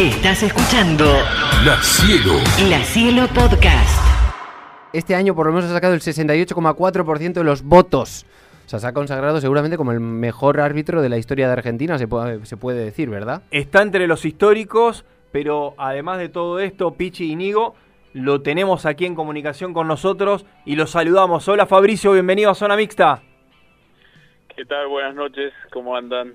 Estás escuchando La Cielo. La Cielo Podcast. Este año por lo menos ha sacado el 68,4% de los votos. O sea, se ha consagrado seguramente como el mejor árbitro de la historia de Argentina, se puede, se puede decir, ¿verdad? Está entre los históricos, pero además de todo esto, Pichi y Nigo, lo tenemos aquí en comunicación con nosotros y lo saludamos. Hola Fabricio, bienvenido a Zona Mixta. ¿Qué tal? Buenas noches, ¿cómo andan?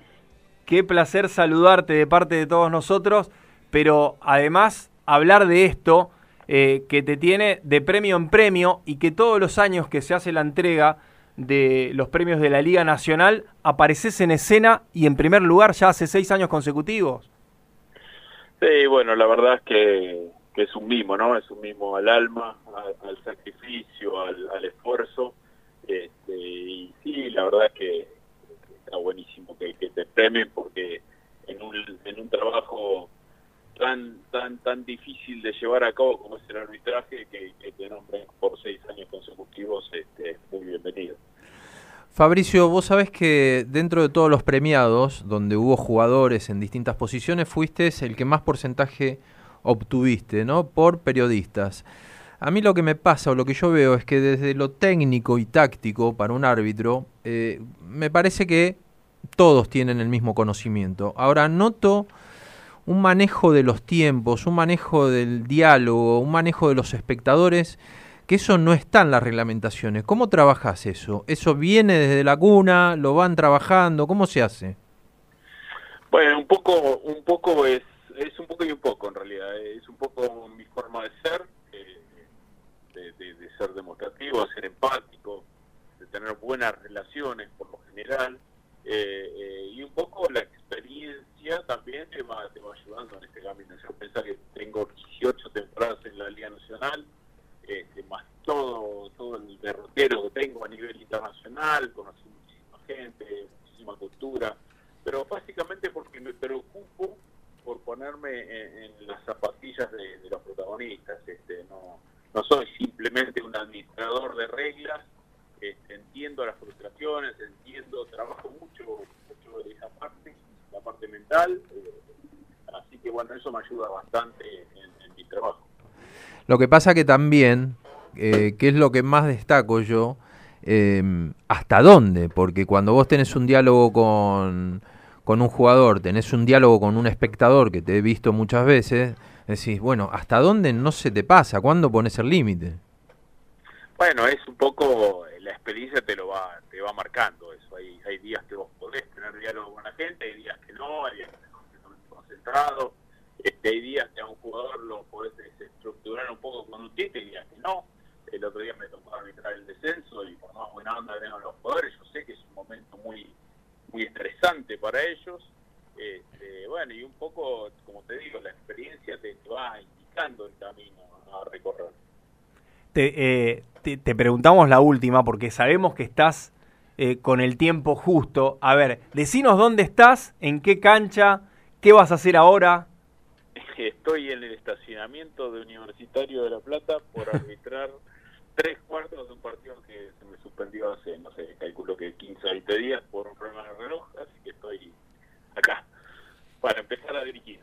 Qué placer saludarte de parte de todos nosotros, pero además hablar de esto eh, que te tiene de premio en premio y que todos los años que se hace la entrega de los premios de la Liga Nacional apareces en escena y en primer lugar ya hace seis años consecutivos. Sí, bueno, la verdad es que, es un mimo, ¿no? Es un mimo al alma, al, al sacrificio, al, al esfuerzo. Este, y sí, la verdad es que está buenísimo que, que te premien porque en un, en un trabajo tan tan tan difícil de llevar a cabo como es el arbitraje que, que te nombren por seis años consecutivos este, es muy bienvenido. Fabricio, vos sabés que dentro de todos los premiados, donde hubo jugadores en distintas posiciones, fuiste el que más porcentaje obtuviste, ¿no? Por periodistas. A mí lo que me pasa o lo que yo veo es que desde lo técnico y táctico para un árbitro, eh, me parece que todos tienen el mismo conocimiento. Ahora noto un manejo de los tiempos, un manejo del diálogo, un manejo de los espectadores, que eso no está en las reglamentaciones. ¿Cómo trabajas eso? ¿Eso viene desde la cuna? ¿Lo van trabajando? ¿Cómo se hace? Bueno, un poco, un poco es, es un poco y un poco en realidad. Es un poco mi forma de ser, eh, de, de, ser demostrativo, de ser empático, de tener buenas relaciones por lo general, eh, eh, y un poco la también te va, te va ayudando en este camino. Yo pensé que tengo 18 temporadas en la Liga Nacional, este, más todo, todo el derrotero que tengo a nivel internacional, conocí muchísima gente, muchísima cultura, pero básicamente porque me preocupo por ponerme en, las zapatillas de, de, los protagonistas. Este, no, no soy simplemente un administrador de reglas, este, entiendo las frustraciones, entiendo, trabajo mucho, mucho de esa parte, la parte mental, eh, así que bueno, eso me ayuda bastante en, en mi trabajo. Lo que pasa que también, eh, que es lo que más destaco yo, eh, hasta dónde, porque cuando vos tenés un diálogo con, con un jugador, tenés un diálogo con un espectador que te he visto muchas veces, decís, bueno, ¿hasta dónde no se te pasa? ¿Cuándo pones el límite? Bueno, es un poco, la experiencia te lo va, te va marcando eso. Hay, hay días que vos podés tener diálogo con la gente, hay días que no, hay días que estás concentrado, este, hay días que a un jugador lo podés estructurar un poco con un tite, hay días que no. El otro día me tocó arbitrar el descenso y por más buena onda tengan los jugadores, yo sé que es un momento muy, muy estresante para ellos. Este, bueno, y un poco, como te digo, la experiencia te, va indicando el camino a recorrer. Te, eh, te, te, preguntamos la última porque sabemos que estás eh, con el tiempo justo. A ver, decinos dónde estás, en qué cancha, qué vas a hacer ahora. Estoy en el estacionamiento de Universitario de La Plata por arbitrar tres cuartos de un partido que se me suspendió hace, no sé, calculo que 15 o 20 días por un problema de reloj, así que estoy acá para empezar a dirigir.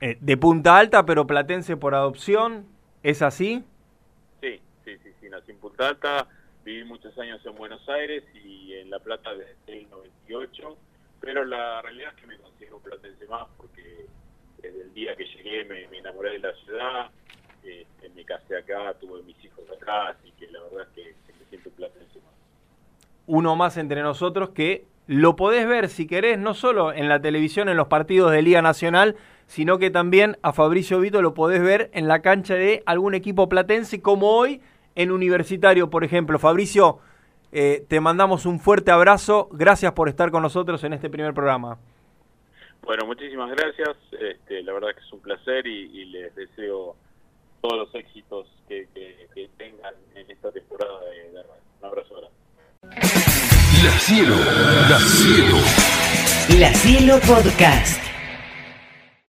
Eh, de Punta Alta, pero platense por adopción, ¿es así? Sí, sí, sí, sí, nací en Punta Alta, viví muchos años en Buenos Aires y en La Plata desde el 98, pero la realidad es que me considero platense más porque desde el día que llegué me, me enamoré la ciudad, eh, me casé acá, tuve mis hijos acá, así que la verdad es que, me siento más. Uno más entre nosotros que lo podés ver si querés, no solo en la televisión, en los partidos de Liga Nacional, sino que también a Fabricio Vito lo podés ver en la cancha de algún equipo platense, como hoy en Universitario, por ejemplo. Fabricio, eh, te mandamos un fuerte abrazo, gracias por estar con nosotros en este primer programa. Bueno, muchísimas gracias, este, la verdad que es un placer y, y les deseo todos los éxitos que, que, que, tengan en esta temporada de, de radio. Un abrazo grande. La Cielo, La Cielo. La Cielo Podcast.